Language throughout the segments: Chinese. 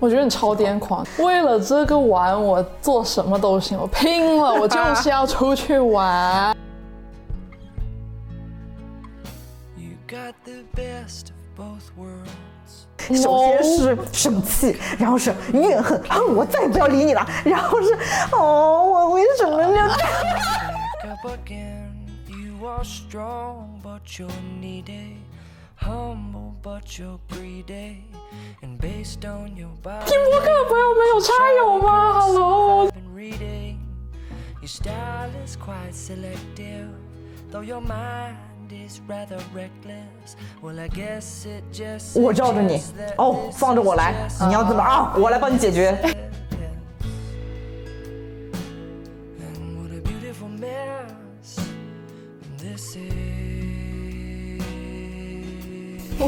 我觉得你超癫狂，为了这个玩，我做什么都行，我拼了，我就是要出去玩。You got the best of both worlds. 首先是生气，然后是怨恨，啊，我再也不要理你了，然后是哦，我为什么要？Back up again. You are strong, but you're needy. Humble, but you're greedy. And based on your body, 听播客的朋友们有差友吗？Hello， I've been reading. Your style is quite selective, though your mind is rather reckless. Well, I guess it just 我罩着你 suggests that 哦， this 放着我来 is，just 你要怎么啊？我来帮你解决。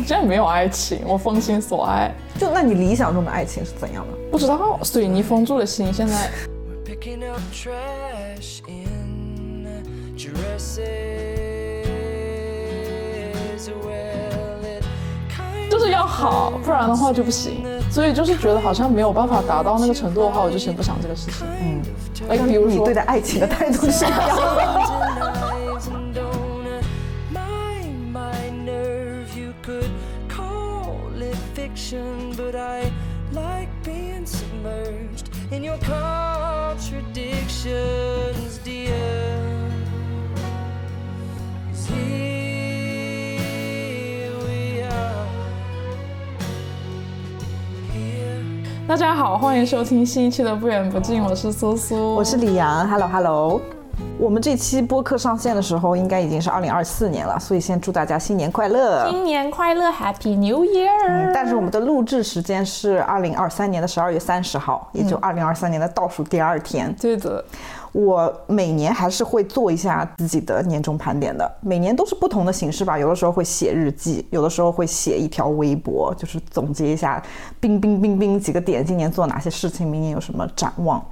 我竟然没有爱情，我封心所爱，就那你理想中的爱情是怎样的？不知道水泥封住了心，现在 We're picking up trash in dresses. Well, it kind 就是要好，不然的话就不行。所以就是觉得好像没有办法达到那个程度的话，我就先不想这个事情。嗯，哎，比如说你对待爱情的态度是一样的。Fiction, but I like being submerged in your contradictions, dear. 'Cause here we are. Here 大家好，欢迎收听新一期的不远不近，我是苏苏，我是李阳，Hello Hello。我们这期播客上线的时候，应该已经是二零二四年了，所以先祝大家新年快乐。新年快乐，Happy New Year！、但是我们的录制时间是二零二三年的十二月三十号，也就二零二三年的倒数第二天。对的，我每年还是会做一下自己的年终盘点的，每年都是不同的形式吧。有的时候会写日记，有的时候会写一条微博，就是总结一下，冰冰冰冰几个点，今年做哪些事情，明年有什么展望。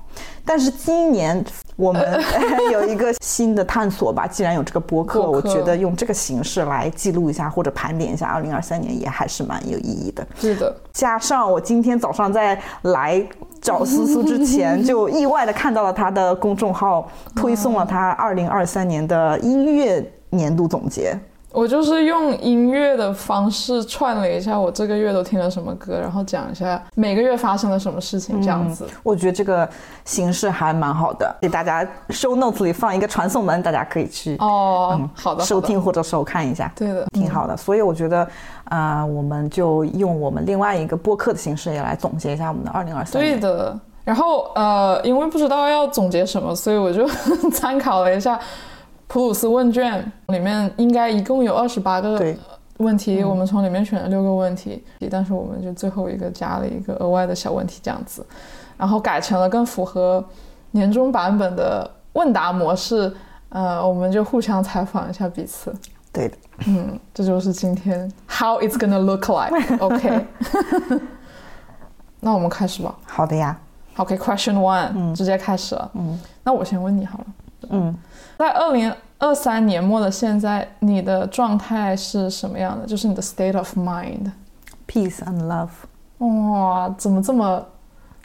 但是今年我们 有一个新的探索吧，既然有这个播客，我觉得用这个形式来记录一下或者盘点一下2023年，也还是蛮有意义的。是的，加上我今天早上在来找苏苏之前，就意外的看到了他的公众号推送了他二零二三年的音乐年度总结。我就是用音乐的方式串了一下我这个月都听了什么歌，然后讲一下每个月发生了什么事情，这样子。我觉得这个形式还蛮好的，给大家 show notes 里放一个传送门，大家可以去哦，好的，收听或者收看一下。对的，挺好的，所以我觉得，啊、我们就用我们另外一个播客的形式也来总结一下我们的二零二三年。对的。然后呃，因为不知道要总结什么，所以我就 参考了一下普鲁斯问卷，里面应该一共有二十八个对问题，我们从里面选了六个问题，但是我们就最后一个加了一个额外的小问题，这样子，然后改成了更符合年终版本的问答模式。呃，我们就互相采访一下彼此。对的，嗯，这就是今天 How it's gonna look like。OK，那我们开始吧。好的呀，OK，Question、One，、嗯直接开始了。嗯，那我先问你好了。嗯，在二零二三年末的现在，你的状态是什么样的？就是你的 state of mind。peace and love，哇，怎么这么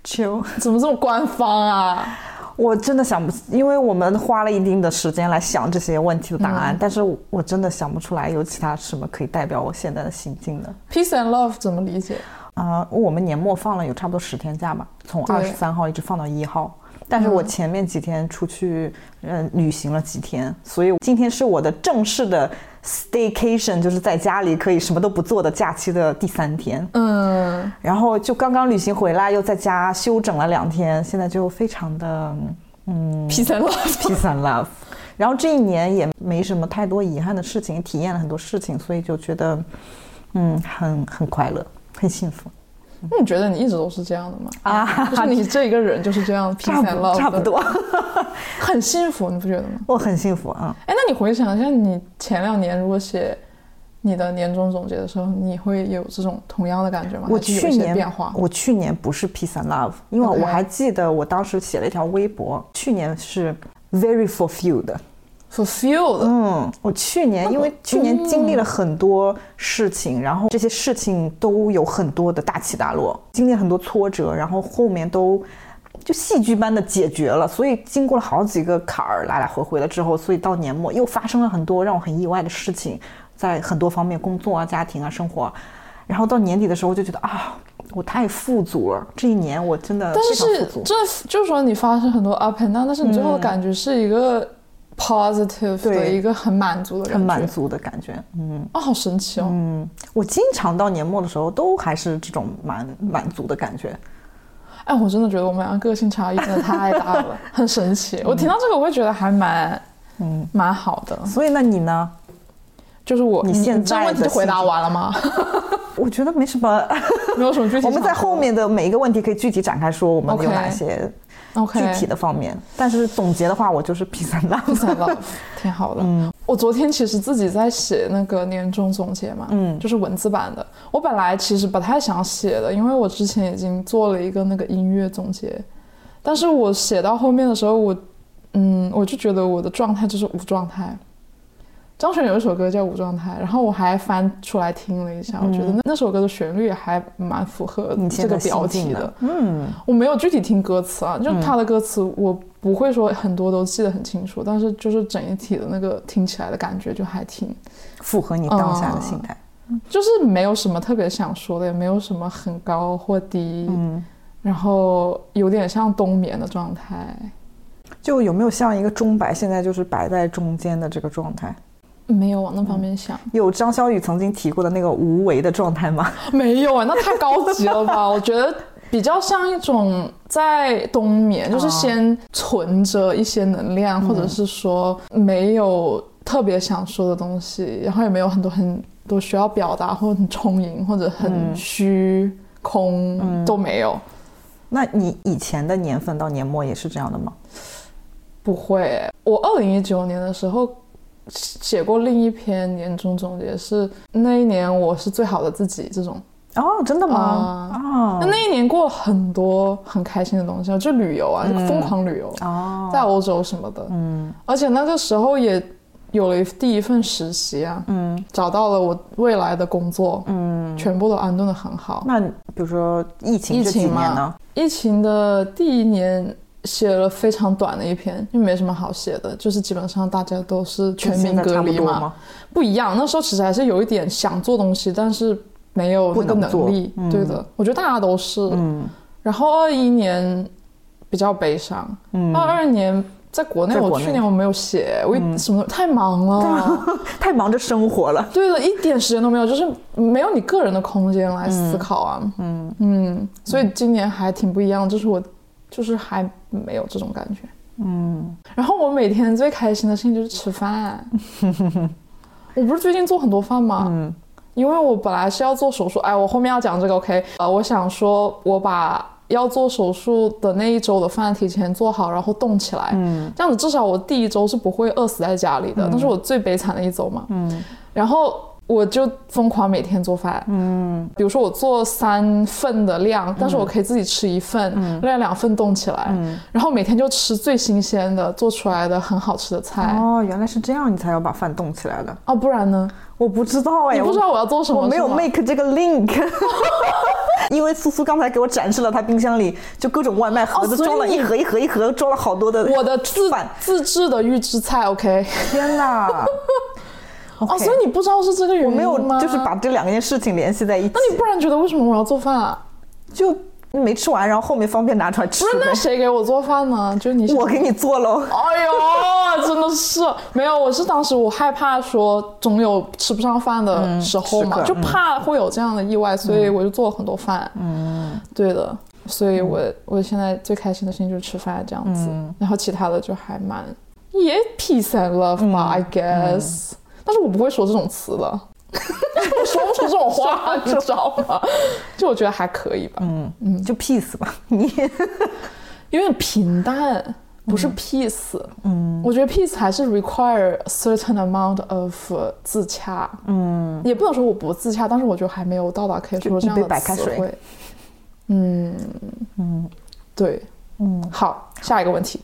秋。怎么这么官方啊？我真的想不，因为我们花了一定的时间来想这些问题的答案，但是我真的想不出来有其他什么可以代表我现在的心境的。Peace and love 怎么理解？啊、我们年末放了有差不多十天假吧，从对二十三号一直放到一号。但是我前面几天出去，嗯、旅行了几天，所以今天是我的正式的 staycation，就是在家里可以什么都不做的假期的第三天。嗯，然后就刚刚旅行回来，又在家休整了两天，现在就非常的嗯 Peace and love。peace and love。然后这一年也没什么太多遗憾的事情，体验了很多事情，所以就觉得，嗯，很很快乐，很幸福那你觉得你一直都是这样的吗？啊，就是你这一个人就是这样 peace 差 and 不 love，差不多，的，很幸福，你不觉得吗？我很幸福啊。哎，那你回想一下，你前两年如果写你的年终总结的时候，你会有这种同样的感觉吗？我去年变化，我去年不是 peace and love，因为我还记得我当时写了一条微博，去年是 very fulfilled，fulfilled。嗯，我去年因为去年经历了很多事情，然后这些事情都有很多的大起大落，经历很多挫折，然后后面都就戏剧般的解决了。所以经过了好几个坎儿来来回回了之后，所以到年末又发生了很多让我很意外的事情，在很多方面，工作啊、家庭啊、生活啊，然后到年底的时候就觉得啊，我太富足了，这一年我真的但非常是富足。这就是说你发生很多 up and down，但是你最后感觉是一个 positive 的对一个很满足的感觉，很满足的感觉，嗯啊、好神奇哦！嗯，我经常到年末的时候都还是这种满满足的感觉。哎，我真的觉得我们俩个性差异真的太大了，很神奇。我听到这个，我会觉得还蛮嗯，蛮好的。所以那你呢？就是我，你现在的问题就回答完了吗？我觉得没什么，没有什么具体。我们在后面的每一个问题可以具体展开说，我们有哪些具体的方面。但是总结的话，我就是 and love。Peace and love，挺好的。嗯我昨天其实自己在写那个年终总结嘛，嗯就是文字版的。我本来其实不太想写的，因为我之前已经做了一个那个音乐总结，但是我写到后面的时候，我嗯，我就觉得我的状态就是无状态。张悬有一首歌叫《无状态》，然后我还翻出来听了一下，我觉得那那首歌的旋律还蛮符合你这个标题的。嗯，我没有具体听歌词啊，就他的歌词我不会说很多都记得很清楚，但是就是整一体的那个听起来的感觉就还挺，符合你当下的心态。就是没有什么特别想说的，也没有什么很高或低，嗯，然后有点像冬眠的状态。就有没有像一个钟摆，现在就是摆在中间的这个状态？没有往那方面想，有张小雨曾经提过的那个无为的状态吗？没有啊，那太高级了吧？我觉得比较像一种在冬眠，就是先存着一些能量，或者是说没有特别想说的东西，然后也没有很多很多需要表达，或者很充盈，或者很虚空、都没有。那你以前的年份到年末也是这样的吗？不会欸，我二零一九年的时候写过另一篇年终总结，是那一年我是最好的自己这种。哦，真的吗？啊啊那那一年过了很多很开心的东西啊，就旅游啊，就疯狂旅游，哦，在欧洲什么的。嗯而且那个时候也有了第一份实习啊，嗯找到了我未来的工作，嗯。全部都安顿的很好。那比如说疫情疫情嘛？疫情的第一年写了非常短的一篇，因为没什么好写的，就是基本上大家都是全民隔离嘛？不一样。那时候其实还是有一点想做东西，但是没有那个能力。嗯对的，我觉得大家都是。嗯然后二一年比较悲伤，嗯二二年在国内，我去年我没有写，我什么太忙了，太忙着生活了。对的，一点时间都没有，就是没有你个人的空间来思考啊，嗯嗯，所以今年还挺不一样，就是我就是还没有这种感觉。嗯然后我每天最开心的事情就是吃饭，我不是最近做很多饭吗？嗯因为我本来是要做手术，哎，我后面要讲这个，OK？呃，我想说，我把要做手术的那一周的饭提前做好，然后冻起来，嗯这样子至少我第一周是不会饿死在家里的，那是我最悲惨的一周嘛。嗯然后我就疯狂每天做饭，嗯比如说我做三份的量，但是我可以自己吃一份，另外两份冻起来，嗯然后每天就吃最新鲜的做出来的很好吃的菜。哦，原来是这样，你才要把饭冻起来的。哦，不然呢？我不知道哎，你不知道我要做什么？我没有 make 这个 link，因为苏苏刚才给我展示了他冰箱里就各种外卖盒子，装了一盒一盒一盒，装了好多的。我的自饭自制的预制菜，OK？天哪！哦，所以你不知道是这个原因我没有吗就是把这两件事情联系在一起，那你不然觉得为什么我要做饭啊？就没吃完，然后后面方便拿出来吃不是，那。谁给我做饭呢？就是你想。我给你做喽。哎呦，真的是没有，我是当时我害怕说总有吃不上饭的时候嘛，就怕会有这样的意外，所以我就做了很多饭。嗯，对的，所以我我现在最开心的事情就是吃饭这样子，嗯然后其他的就还蛮也 peace and love 吧、i 嗯 guess，、但是我不会说这种词的。我说不出这种话，你知道吗？就我觉得还可以吧，嗯嗯，就 peace 吧，你有点平淡，不是 peace。嗯，我觉得 peace 还是 require a certain amount of 自洽。嗯，也不能说我不自洽，但是我觉得还没有到达可以说这样的词汇。嗯嗯，对，嗯，好，下一个问题。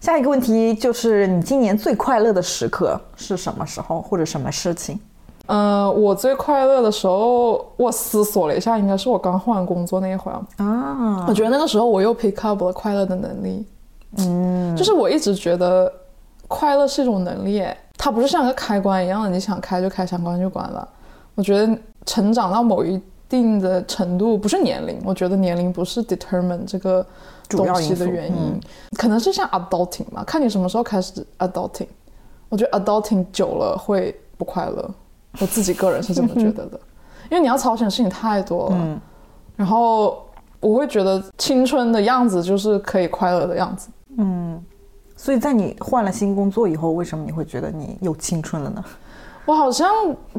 下一个问题就是你今年最快乐的时刻是什么时候或者什么事情？嗯、我最快乐的时候，我思索了一下，应该是我刚换工作那一会儿。啊，我觉得那个时候我又 pick up 了快乐的能力。嗯，就是我一直觉得快乐是一种能力，哎它不是像一个开关一样的，你想开就开，想关就关了。我觉得成长到某一定的程度，不是年龄，我觉得年龄不是 determine 这个东西主要的原因，嗯可能是像 adulting 嘛，看你什么时候开始 adulting。我觉得 adulting 久了会不快乐，我自己个人是这么觉得的，因为你要操心的事情太多了。嗯然后我会觉得青春的样子就是可以快乐的样子。嗯所以在你换了新工作以后，为什么你会觉得你有青春了呢？我好像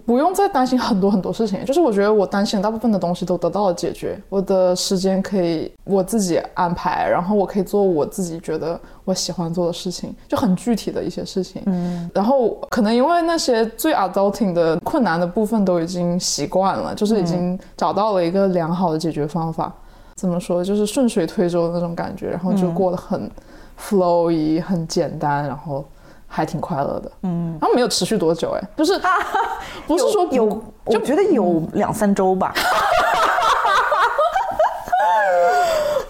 不用再担心很多很多事情，就是我觉得我担心的大部分的东西都得到了解决，我的时间可以我自己安排，然后我可以做我自己觉得我喜欢做的事情，就很具体的一些事情。嗯，然后可能因为那些最 adulting 的困难的部分都已经习惯了，就是已经找到了一个良好的解决方法。怎么说，就是顺水推舟的那种感觉，然后就过得很 flowy，很简单，然后还挺快乐的。嗯，然后没有持续多久，哎，不是 不是说不有，我觉得有两三周吧。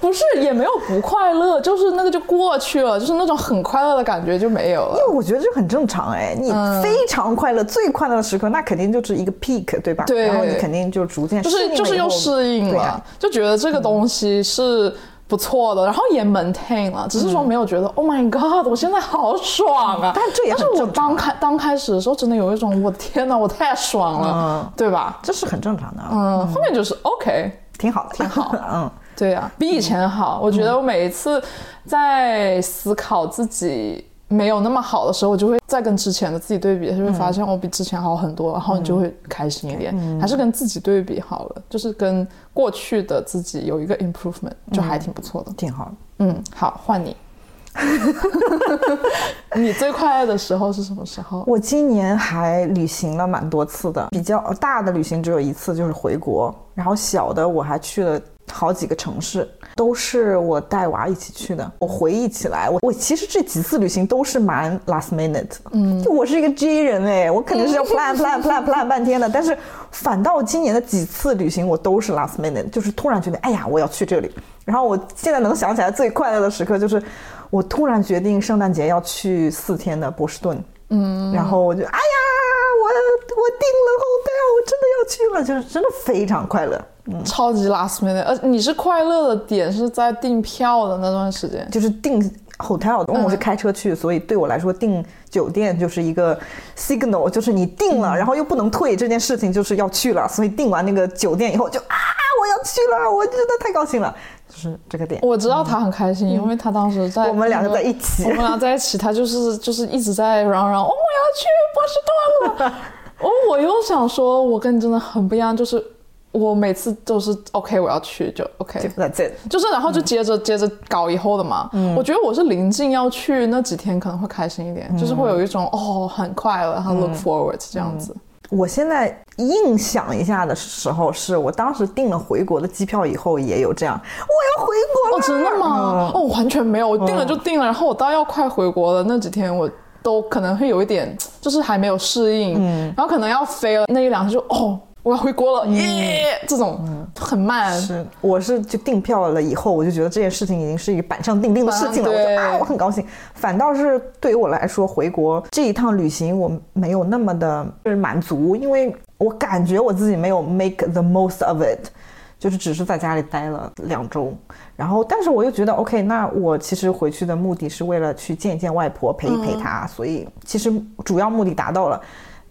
不是也没有不快乐，就是那个就过去了，就是那种很快乐的感觉就没有了因。为我觉得这很正常哎，你嗯非常快乐、最快乐的时刻，那肯定就是一个 peak，对吧？对然后你肯定就逐渐就是就是又适应了，就觉得这个东西是不错的，然后也 maintain 了，只是说没有觉得、Oh my God，我现在好爽啊！但这也但是我刚开刚开始的时候，真的有一种我的天哪，我太爽了，对吧？这是很正常的，啊，嗯，后面就是 OK，挺好的，挺好。嗯，对呀、比以前好。我觉得我每一次在思考自己没有那么好的时候，我就会再跟之前的自己对比，就会发现我比之前好很多，然后你就会开心一点。还是跟自己对比好了，就是跟过去的自己有一个 improvement，就还挺不错的。挺好的。嗯，好，换你。你最快乐的时候是什么时候？我今年还旅行了蛮多次的，比较大的旅行只有一次，就是回国。然后小的我还去了好几个城市，都是我带娃一起去的。我回忆起来，我我其实这几次旅行都是蛮 last minute，嗯，就我是一个 J 人哎，我肯定是要 plan plan plan plan 半天的。但是反倒今年的几次旅行我都是 last minute，就是突然决定，哎呀，我要去这里。然后我现在能想起来最快乐的时刻就是，我突然决定圣诞节要去四天的波士顿，嗯，然后我就哎呀，我我订了 hotel，我真的要去了，就是真的非常快乐，嗯，超级 last minute，呃，你是快乐的点是在订票的那段时间。就是订 hotel，因为我是开车去，所以对我来说订酒店就是一个 signal，就是你订了，然后又不能退这件事情就是要去了，所以订完那个酒店以后就啊，我要去了，我真的太高兴了，就是这个点。我知道他很开心，因为他当时在我们两个在一起我们俩在一起，他就是就是一直在嚷嚷，哦，我要去波士顿了。哦，我又想说，我跟你真的很不一样，就是我每次都是 OK，我要去就 OK，That's it。就是然后就接着、接着搞以后的嘛。我觉得我是临近要去那几天可能会开心一点，就是会有一种哦很快乐，很 look forward 这样子。我现在硬想一下的时候，是我当时订了回国的机票以后也有这样，我要回国了。哦，真的吗？嗯。哦，完全没有，我订了就订了，然后我到要快回国的那几天，我都可能会有一点，就是还没有适应，嗯。然后可能要飞了那一两天就哦，我要回国了，耶，这种很慢。嗯是，我是就订票了以后，我就觉得这件事情已经是一个板上钉钉的事情了，我就啊，我很高兴。反倒是对于我来说，回国这一趟旅行我没有那么的就是满足，因为我感觉我自己没有 make the most of it。就是只是在家里待了两周，然后但是我又觉得 OK，那我其实回去的目的是为了去见一见外婆，陪一陪她，所以其实主要目的达到了。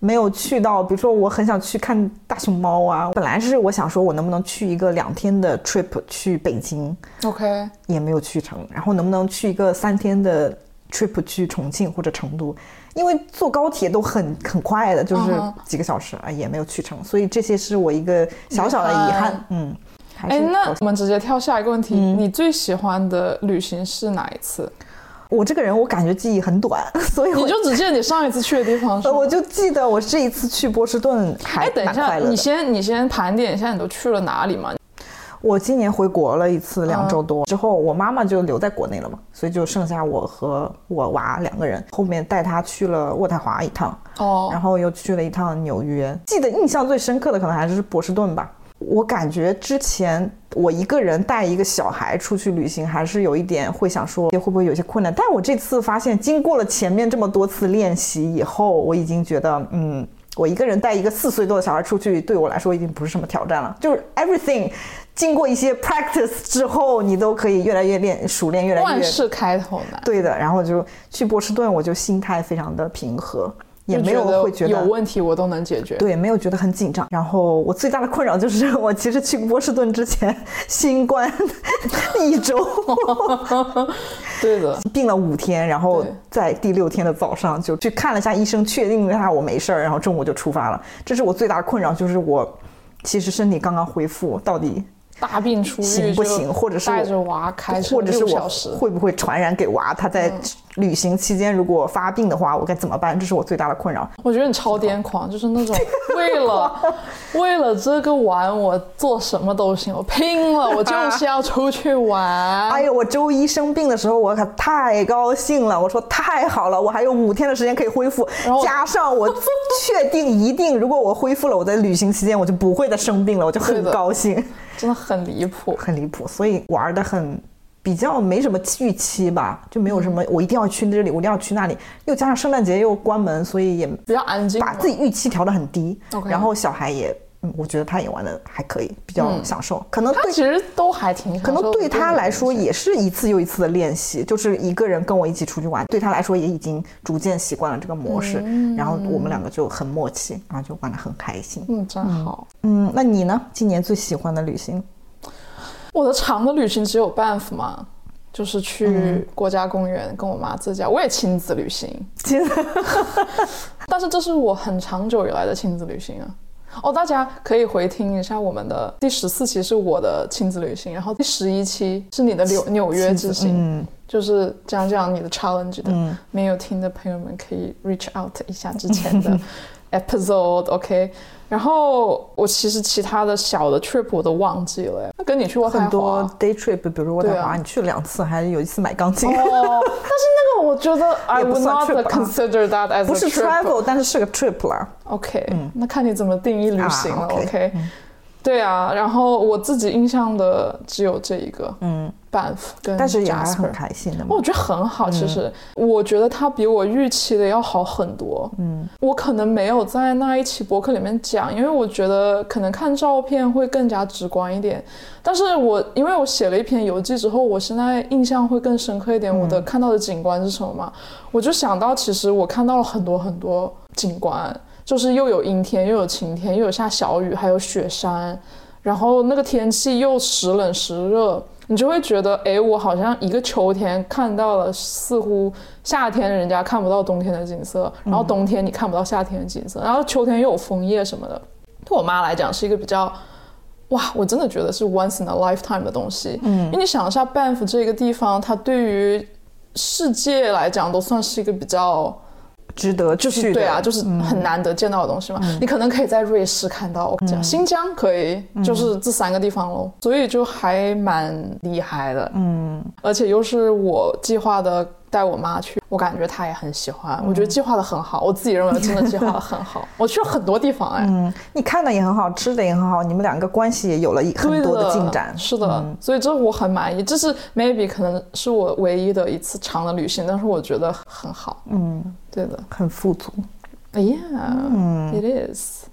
没有去到，比如说我很想去看大熊猫啊，本来是我想说我能不能去一个两天的 trip 去北京，OK，也没有去成，然后能不能去一个三天的 trip 去重庆或者成都，因为坐高铁都很很快的，就是几个小时啊，也没有去成，所以这些是我一个小小的遗遗憾憾，嗯。还哎，是那我们直接跳下一个问题，嗯你最喜欢的旅行是哪一次？我这个人，我感觉记忆很短，所以我你就只记得你上一次去的地方是吗？呃我就记得我这一次去波士顿还哎，等一下，蛮快乐。你先你先盘点一下你都去了哪里嘛？我今年回国了一次，两嗯周多、之后，我妈妈就留在国内了嘛，所以就剩下我和我娃两个人。后面带她去了渥太华一趟，哦然，后又去了一趟纽约。记得印象最深刻的可能还是波士顿吧。我感觉之前我一个人带一个小孩出去旅行，还是有一点会想说会不会有些困难。但我这次发现，经过了前面这么多次练习以后，我已经觉得，嗯，我一个人带一个四岁多的小孩出去，对我来说已经不是什么挑战了。就是 everything，经过一些 practice 之后，你都可以越来越练熟练，越来越万事开头难，对的。然后就去波士顿，我就心态非常的平和，也没有会觉得有问题我都能解决。对，没有觉得很紧张。然后我最大的困扰就是，我其实去波士顿之前新冠 一周，对的，病了五天，然后在第六天的早上就去看了一下医生，确定了一下我没事儿，然后中午就出发了。这是我最大的困扰，就是我其实身体刚刚恢复，到底大病初愈行不行，或者是带着娃开车或者是我六小时，会不会传染给娃？他在旅行期间如果发病的话，我该怎么办？这是我最大的困扰。我觉得你超癫狂，就是那种 为了为了这个玩，我做什么都行，我拼了，我就是要出去玩。哎呦，我周一生病的时候，我可太高兴了。我说太好了，我还有五天的时间可以恢复然后，加上我确定一定，如果我恢复了，我在旅行期间我就不会再生病了，我就很 高兴，真的很离谱。很离谱。所以玩的很比较没什么预期吧，就没有什么我一定要去这里，我一定要去那里。又加上圣诞节又关门，所以也比较安静，把自己预期调得很低。然后小孩也，嗯，我觉得他也玩的还可以，比较享受。可能对他其实都还挺可能对他来说也是一次又一次的练习，就是一个人跟我一起出去玩，对他来说也已经逐渐习惯了这个模式，然后我们两个就很默契，然后就玩得很开心。嗯，真好。嗯，那你呢？今年最喜欢的旅行？我的长的旅行只有 Banff 嘛，就是嗯去国家公园跟我妈自驾，我也亲子旅行，其 实但是这是我很长久以来的亲子旅行啊。哦，大家可以回听一下我们的第十四期是我的亲子旅行，然后第十一期是你的纽纽约之行，嗯就是讲讲你的 challenge 的。嗯没有听的朋友们可以 reach out 一下之前的 episode，OK、然后我其实其他的小的 trip 我都忘记了，那跟你去渥太华？很多 day trip，比如渥太华，啊。你去了两次，还有一次买钢琴。哦，但是那个我觉得 I would not consider that as 不是 travel，但是是个 trip 啦。OK，、那看你怎么定义旅行了。啊，OK，对啊，然后我自己印象的只有这一个，嗯，Banff 跟但是也还 Jasper 很开心的嘛我。觉得很好，其实、我觉得它比我预期的要好很多。嗯，我可能没有在那一期博客里面讲，因为我觉得可能看照片会更加直观一点。但是我因为我写了一篇游记之后，我现在印象会更深刻一点。我的看到的景观是什么嘛？我就想到，其实我看到了很多很多景观，就是又有阴天，又有晴天，又有下小雨，还有雪山。然后那个天气又时冷时热，你就会觉得，哎，我好像一个秋天看到了似乎夏天人家看不到冬天的景色，然后冬天你看不到夏天的景色，然后秋天又有枫叶什么的。对我妈来讲是一个比较，哇，我真的觉得是 once in a lifetime 的东西。嗯，因为你想一下，Banff 这个地方，它对于世界来讲都算是一个比较。值得去的。对啊，就是很难得见到的东西嘛。你可能可以在瑞士看到，这样新疆可以，就是这三个地方喽。所以就还蛮厉害的，嗯，而且又是我计划的带我妈去，我感觉她也很喜欢。我觉得计划的很好，我自己认为真的计划的很好。我去了很多地方，哎，嗯，你看的也很好，吃的也很好，你们两个关系也有了一很多的进展。是的，所以这我很满意。这是 maybe 可能是我唯一的一次长的旅行，但是我觉得很好。嗯，对的。很富足。哎呀、i t is。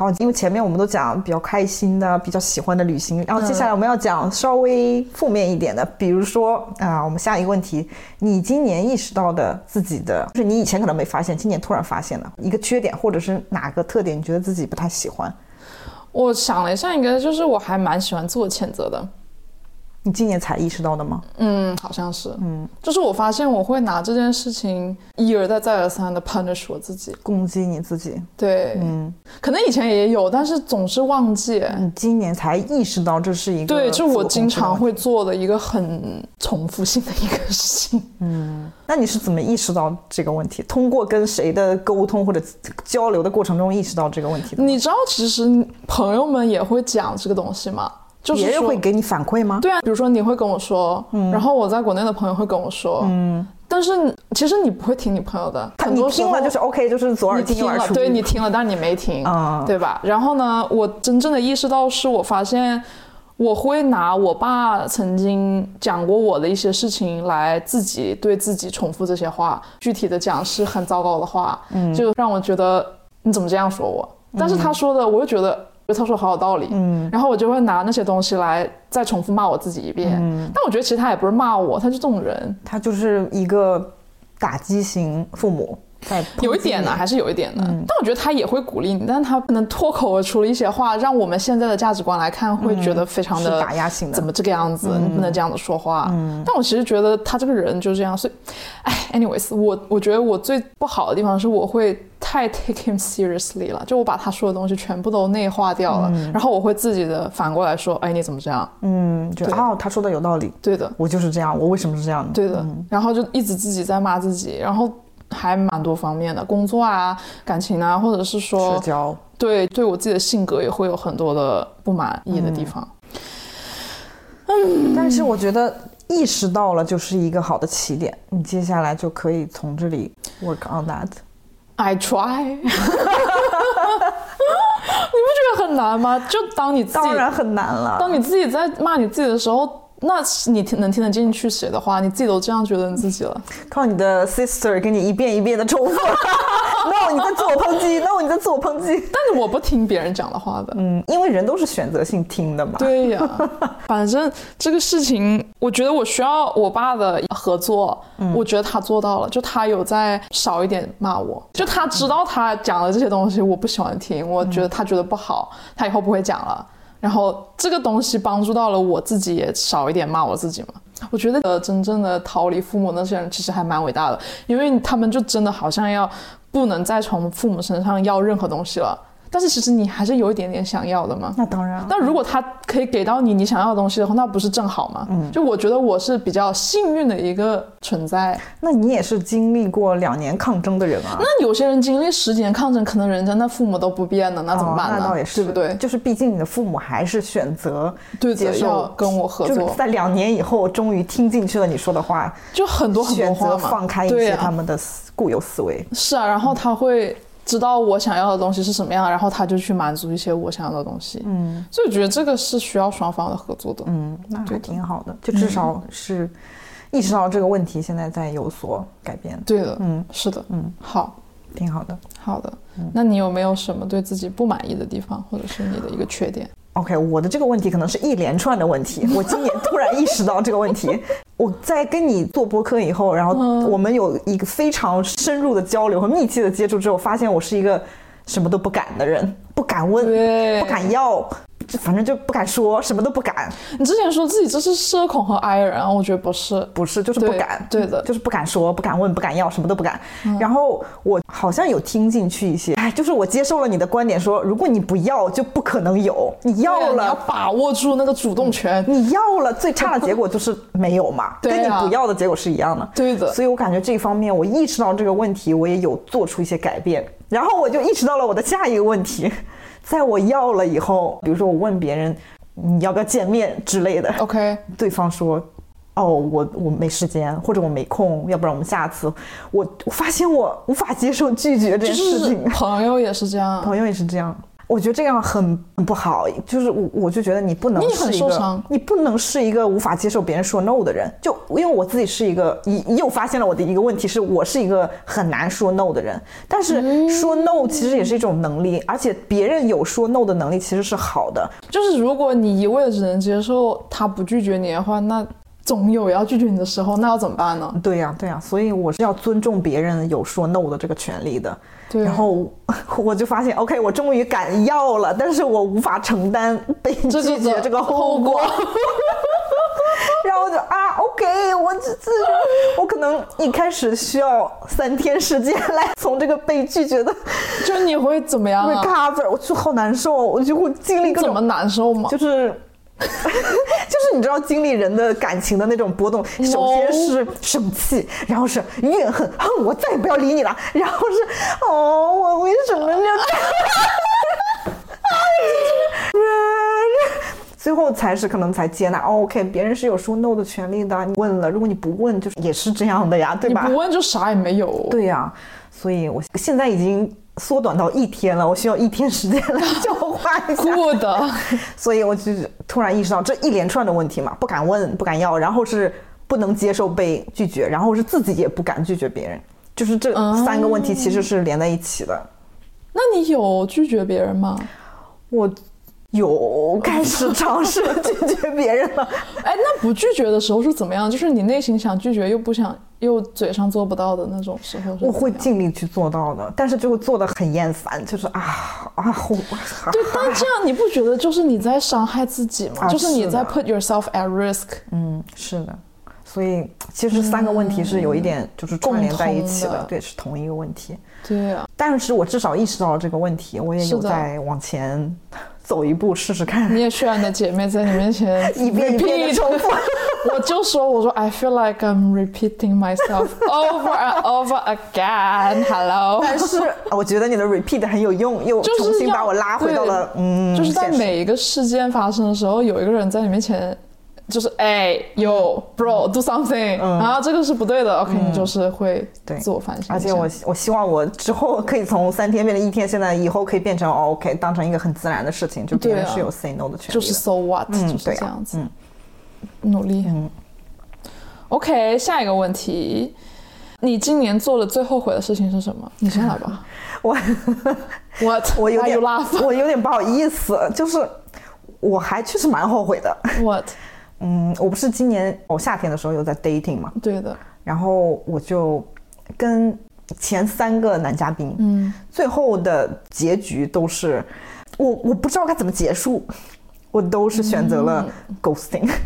好，因为前面我们都讲比较开心的、比较喜欢的旅行，然后接下来我们要讲稍微负面一点的，比如说啊、我们下一个问题，你今年意识到的自己的，就是你以前可能没发现，今年突然发现了一个缺点，或者是哪个特点，你觉得自己不太喜欢，我想了一下，应该就是我还蛮喜欢自我谴责的。你今年才意识到的吗？嗯，好像是，嗯，就是我发现我会拿这件事情一而再再而三的 punish 我自己。攻击你自己，对，嗯，可能以前也有，但是总是忘记。你今年才意识到这是一个对，就我经常。会做的一个很重复性的一个事情。嗯那你是怎么意识到这个问题？通过跟谁的沟通或者交流的过程中意识到这个问题的？你知道，其实朋友们也会讲这个东西吗？就别人会给你反馈吗？对啊，比如说你会跟我说，然后我在国内的朋友会跟我说，嗯，但是其实你不会听你朋友的，他你很多时候听了就是 OK，就是左耳听右耳出。对你听了，但是你没听，啊对吧？然后呢，我真正的意识到是我发现。我会拿我爸曾经讲过我的一些事情来自己对自己重复这些话，具体的讲是很糟糕的话，嗯，就让我觉得你怎么这样说我？但是他说的，我又觉得他说好有道理，嗯，然后我就会拿那些东西来再重复骂我自己一遍，嗯，但我觉得其实他也不是骂我，他是这种人，他就是一个打击型父母，在有一点呢，还是有一点的。但我觉得他也会鼓励你，但是他可能脱口而出了一些话，让我们现在的价值观来看，会觉得非常是的打压性的。怎么这个样子？你不能这样子说话。但我其实觉得他这个人就是这样，所以，哎，anyways，我我觉得我最不好的地方是我会太 take him seriously 了，就我把他说的东西全部都内化掉了，然后我会自己的反过来说，哎，你怎么这样？嗯，就对。哦，他说的有道理，对的，我就是这样，我为什么是这样的？对的，然后就一直自己在骂自己，然后还蛮多方面的，工作啊、感情啊，或者是说社交，对对我自己的性格也会有很多的不满意的地方。但是我觉得意识到了就是一个好的起点，你接下来就可以从这里 work on that。I try，你不觉得很难吗？就当你自己当然很难了，当你自己在骂你自己的时候，那是你听能听得进去写的话，你自己都这样觉得你自己了。靠你的 sister 给你一遍一遍的重复。no，你在自我抨击，no，你在自我抨击。但是我不听别人讲的话的。嗯，因为人都是选择性听的嘛。对呀，反正这个事情，我觉得我需要我爸的合作。嗯我觉得他做到了，就他有在少一点骂我，就他知道他讲的这些东西我不喜欢听，我觉得他觉得不好，他以后不会讲了。然后这个东西帮助到了我自己，也少一点骂我自己嘛。我觉得呃，真正的逃离父母那些人其实还蛮伟大的，因为他们就真的好像要不能再从父母身上要任何东西了。但是其实你还是有一点点想要的嘛。那当然了。但如果他可以给到你你想要的东西的话，那不是正好吗？嗯，就我觉得我是比较幸运的一个存在。那你也是经历过两年抗争的人啊。那有些人经历十几年抗争，可能人家那父母都不变了，那怎么办呢？哦那倒也是，对不对？就是毕竟你的父母还是选择对接受要跟我合作就在两年以后终于听进去了你说的话，就很多很多选择话嘛，放开一些他们的固有思维。是啊，然后他会知道我想要的东西是什么样，然后他就去满足一些我想要的东西。嗯，所以我觉得这个是需要双方的合作的。嗯，那还挺好的，就至少是意识到这个问题现在在有所改变，对的，嗯，是的，嗯，好。挺好的。好的，那你有没有什么对自己不满意的地方，或者是你的一个缺点？OK，我的这个问题可能是一连串的问题。我今年突然意识到这个问题。我在跟你做播客以后，然后我们有一个非常深入的交流和密切的接触之后，发现我是一个什么都不敢的人，不敢问，不敢要，就反正就不敢说，什么都不敢。你之前说自己这是社恐和 I 人，我觉得不是，不是，就是不敢，对的就是不敢说，不敢问，不敢要，什么都不敢。然后我好像有听进去一些，哎，就是我接受了你的观点说，如果你不要，就不可能有，你要了要了。把握住那个主动权。你要了，最差的结果就是没有嘛，对跟你啊不要的结果是一样的。对的所以我感觉这一方面我意识到这个问题，我也有做出一些改变。然后我就意识到了我的下一个问题，在我要了以后，比如说我问别人你要不要见面之类的，OK，对方说：“哦，我我没时间，或者我没空，要不然我们下次。我”我发现我无法接受拒绝这就件事情，朋友也是这样，朋友也是这样。我觉得这样很很不好，就是我我就觉得你不能你很是一个受伤，你不能是一个无法接受别人说 no 的人。就因为我自己是一个，你又发现了我的一个问题是，我是一个很难说 no 的人。但是说 no 其实也是一种能力，而且别人有说 no 的能力其实是好的。就是如果你一味的只能接受他不拒绝你的话，那总有要拒绝你的时候，那要怎么办呢？对呀、对呀、所以我是要尊重别人有说 no 的这个权利的。对然后 我就发现，OK，我终于敢要了，但是我无法承担被拒绝这个后后果果。然后我就啊，OK，我这这，我可能一开始需要三天时间来从这个被拒绝的就你会怎么样啊？recover，我就好难受，我就会经历各种怎么难受吗？就是。就是你知道经历人的感情的那种波动，首先是生气，然后是怨恨，恨我再也不要理你了，然后是哦，我为什么要这样？最后才是可能才接纳。哦，OK，别人是有说 no 的权利的。你问了，如果你不问，就是也是这样的呀，对吧你不？问就啥也没有。对呀、所以我现在已经缩短到一天了，我需要一天时间来消化一下。good，所以我就是突然意识到这一连串的问题嘛，不敢问，不敢要，然后是不能接受被拒绝，然后是自己也不敢拒绝别人，就是这三个问题其实是连在一起的。那你有拒绝别人吗？我有开始尝试 拒绝别人了，哎，那不拒绝的时候是怎么样？就是你内心想拒绝又不想，又嘴上做不到的那种时候。我会尽力去做到的，但是就会做的很厌烦，就是啊啊后对，但这样你不觉得就是你在伤害自己吗？啊就是你在 put yourself at risk。嗯是的，所以其实三个问题是有一点就是串联在一起的对，是同一个问题。对啊，但是我至少意识到了这个问题，我也有在往前走一步试试看，你也需要你的姐妹在你面前 一遍一遍重复。我就说，我说 I feel like I'm repeating myself over and over again. Hello，但是我觉得你的 repeat 很有用，又重新把我拉回到了对嗯，就是在每一个事件发生的时候，有一个人在你面前，就是哎有 bro do something，、然后这个是不对的，OK，、你就是会嗯对自我反省。而且我我希望我之后可以从三天变成一天，现在以后可以变成哦 OK，当成一个很自然的事情，就别人是有 say no 的权利的。就是 so what，、嗯就是这样子，嗯努力。嗯 OK，下一个问题，你今年做的最后悔的事情是什么？你先来吧。我 What？我有点？我有点不好意思，就是我还确实蛮后悔的。What？嗯，我不是今年我夏天的时候有在 dating 嘛，对的，然后我就跟前三个男嘉宾，嗯，最后的结局都是我我不知道该怎么结束，我都是选择了 ghosting。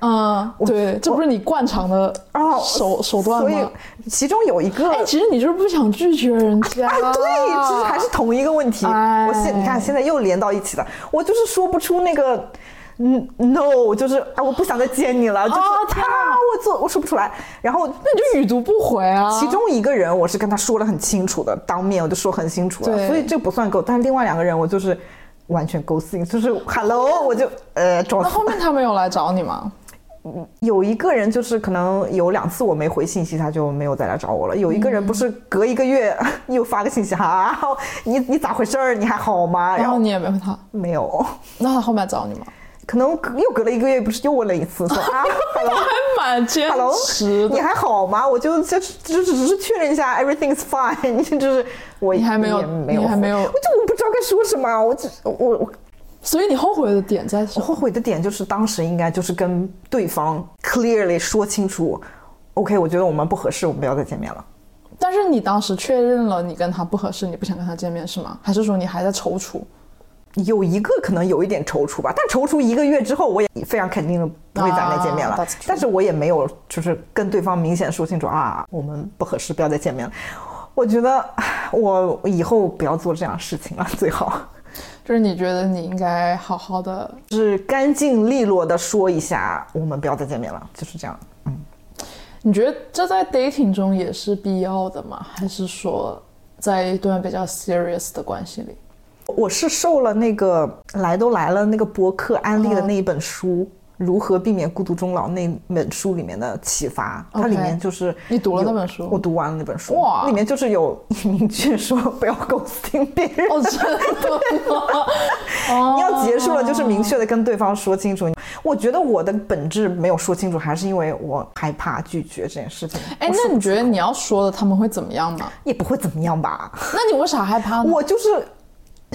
嗯，对，这不是你惯常的哦手手段所以吗？其中有一个，哎，其实你就是不想拒绝人家。哎，对，其实还是同一个问题。哎我现你看现在又连到一起了，我就是说不出那个。嗯，no，就是啊，我不想再见你了，就是、哦天啊，我做我说不出来。然后那你就语读不回啊。其中一个人我是跟他说的很清楚的，当面我就说很清楚了，对所以这不算够。但是另外两个人我就是完全 ghosting，就是 hello，我就呃装。那后面他没有来找你吗？有一个人就是可能有两次我没回信息，他就没有再来找我了。有一个人不是隔一个月 又发个信息哈，你你咋回事儿？你还好吗？然后你也没回他，没有，那他后面找你吗？可能又隔了一个月，不是又问了一次说 啊，hello 还蛮坚 hello，持的。你还好吗？我就就就只是确认一下 everything's fine，你 就是我你还没有没有你还没有我就我不知道该说什么，我只我我所以你后悔的点在什么？我后悔的点就是当时应该就是跟对方 clearly 说清楚，OK，我觉得我们不合适，我们不要再见面了。但是你当时确认了你跟他不合适，你不想跟他见面是吗？还是说你还在踌躇？有一个可能有一点踌躇吧，但踌躇一个月之后，我也非常肯定的不会再来见面了。啊但是我也没有就是跟对方明显说清楚啊，我们不合适，不要再见面了。我觉得唉我以后不要做这样的事情了，最好就是你觉得你应该好好的，就是干净利落的说一下，我们不要再见面了，就是这样。嗯你觉得这在 dating 中也是必要的吗？还是说在一段比较 serious 的关系里？我是受了那个来都来了那个博客安利的嗯那一本书。如何避免孤独终老那本书里面的启发，它里面就是你读了那本书我读完了那本书，哇里面就是有明确说不要 ghosting 别人，哦，真的吗？哦你要结束了就是明确的跟对方说清楚。我觉得我的本质没有说清楚，还是因为我害怕拒绝这件事情。哎，那你觉得你要说的他们会怎么样吗？也不会怎么样吧？那你为啥害怕呢？我就是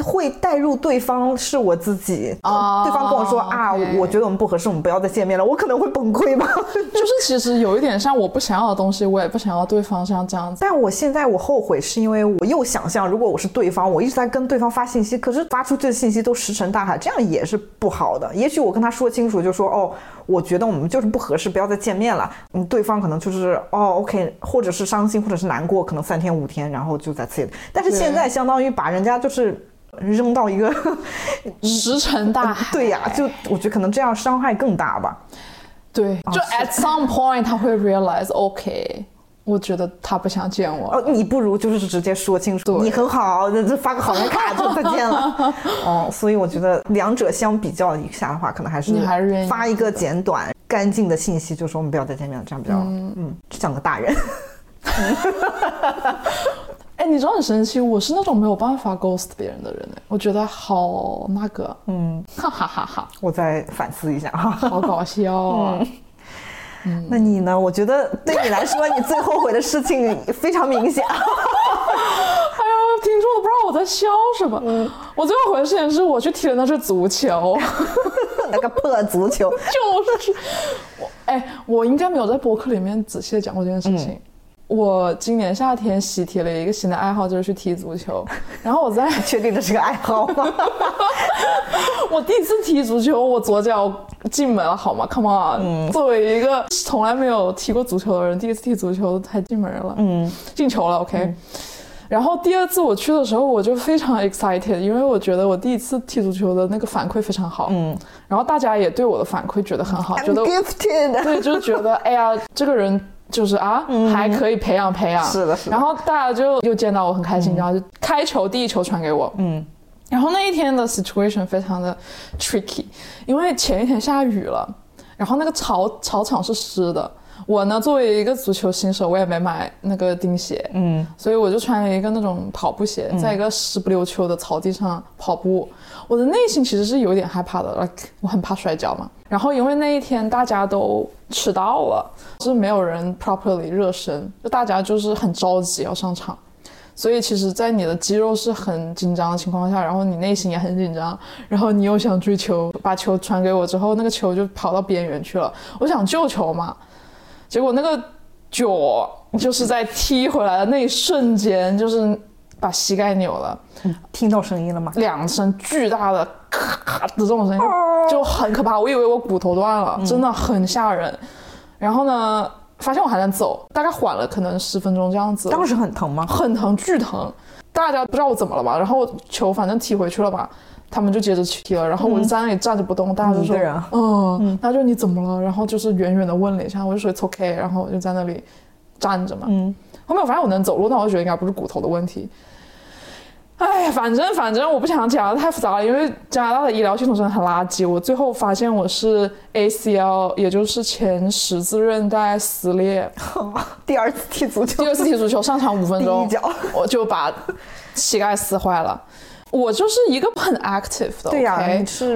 会带入对方是我自己，哦对方跟我说啊我觉得我们不合适，我们不要再见面了，我可能会崩溃吧。就是其实有一点像我不想要的东西，我也不想要对方像这样子。但我现在我后悔，是因为我又想象，如果我是对方，我一直在跟对方发信息，可是发出去的信息都石沉大海，这样也是不好的。也许我跟他说清楚，就说哦，我觉得我们就是不合适，不要再见面了。嗯，对方可能就是哦，OK，或者是伤心，或者是难过，可能三天五天，然后就再次。但是现在相当于把人家就是扔到一个，石沉大海。对呀、就我觉得可能这样伤害更大吧。对，就 at some point 他会 realize OK，我觉得他不想见我。哦，你不如就是直接说清楚，你很好，那就发个好人卡就再见了。哦，所以我觉得两者相比较一下的话，可能还是你还是愿意发一个简短干净的信息，就说我们不要再见面了，这样比较嗯像个大人。哎，你知道很神奇，我是那种没有办法 ghost 别人的人哎，我觉得好那个，嗯，哈哈哈哈，我再反思一下哈。好搞笑啊！嗯那你呢？我觉得对你来说，你最后悔的事情非常明显。哎呀，听众都不知道我在笑什么。嗯我最后悔的事情是我去踢的那是足球，那个破足球，就是我哎，我应该没有在博客里面仔细的讲过这件事情。我今年夏天喜提了一个新的爱好，就是去踢足球。然后我在 确定这是个爱好吗？我第一次踢足球，我左脚进门了，好吗？Come on！、作为一个从来没有踢过足球的人，第一次踢足球还进门了，嗯，进球了，OK。然后第二次我去的时候，我就非常 excited，因为我觉得我第一次踢足球的那个反馈非常好，嗯，然后大家也对我的反馈觉得很好，觉得 gifted。对，就是觉得哎呀，这个人就是啊，还可以培养培养。是的是的然后大家就又见到我很开心，然后就开球第一球传给我，嗯。然后那一天的 situation 非常的 tricky，因为前一天下雨了，然后那个草草场是湿的。我呢，作为一个足球新手，我也没买那个钉鞋，嗯，所以我就穿了一个那种跑步鞋，在一个湿不溜秋的草地上跑步。我的内心其实是有点害怕的，like 我很怕摔跤嘛。然后因为那一天大家都迟到了，就是没有人 properly 热身，就大家就是很着急要上场。所以其实，在你的肌肉是很紧张的情况下，然后你内心也很紧张，然后你又想追球，把球传给我之后，那个球就跑到边缘去了。我想救球嘛，结果那个脚就是在踢回来的那一瞬间，就是把膝盖扭了，听到声音了吗？两声巨大的咔咔的这种声音，就很可怕。我以为我骨头断了，真的很吓人。然后呢，发现我还能走，大概缓了可能十分钟这样子。当时很疼吗？很疼，巨疼。大家不知道我怎么了吧？然后球反正踢回去了吧，他们就接着踢了。然后我就在那里站着不动，大家就说你一个人啊：“嗯，他就你怎么了？”然后就是远远的问了一下，我就说 “It's OK”，然后我就在那里站着嘛。嗯。后面我发现我能走路，那我就觉得应该不是骨头的问题。哎呀，反正反正我不想讲的太复杂了，因为加拿大的医疗系统真的很垃圾。我最后发现我是 ACL，也就是前十字韧带撕裂。第二次踢足球第，二次踢足球上场五分钟，我就把膝盖撕坏了。我就是一个很 active 的，对呀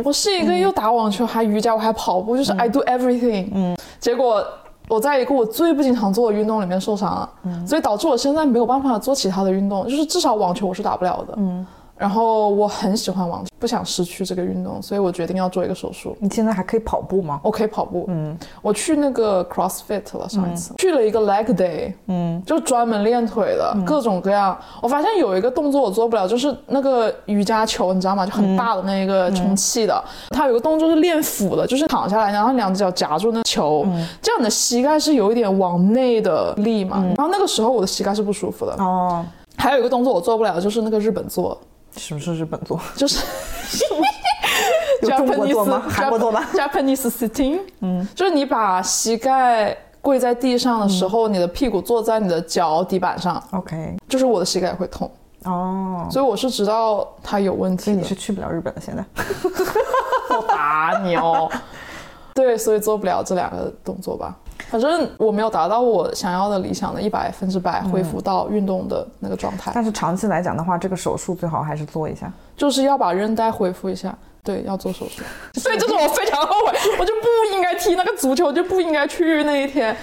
我是一个又打网球，还瑜伽，我还跑步，就是 I do everything。嗯，结果我在一个我最不经常做的运动里面受伤了，所以导致我现在没有办法做其他的运动，就是至少网球我是打不了的。嗯，然后我很喜欢网球，不想失去这个运动，所以我决定要做一个手术。你现在还可以跑步吗？我可以跑步，嗯，我去那个 CrossFit 了，上一次、去了一个 leg day，嗯，就专门练腿的，各种各样。我发现有一个动作我做不了，就是那个瑜伽球，你知道吗？就很大的那个充气的，它有个动作是练腹的，就是躺下来，然后两只脚夹住那球，这样你的膝盖是有一点往内的力嘛。然后那个时候我的膝盖是不舒服的。哦，还有一个动作我做不了，就是那个日本做，什么是日本做？就是 有中国做吗 Japanese- 韩国做吗 Japanese sitting，嗯，就是你把膝盖跪在地上的时候，你的屁股坐在你的脚底板上，OK，就是我的膝盖会痛，哦，所以我是知道它有问题。所以你是去不了日本的现在。我打你哦。对，所以做不了这两个动作吧。反正我没有达到我想要的理想的一百分之百恢复到运动的那个状态，但是长期来讲的话，这个手术最好还是做一下。就是要把韧带恢复一下。对，要做手术。所以这是我非常后悔，我就不应该踢那个足球，就不应该去那一天。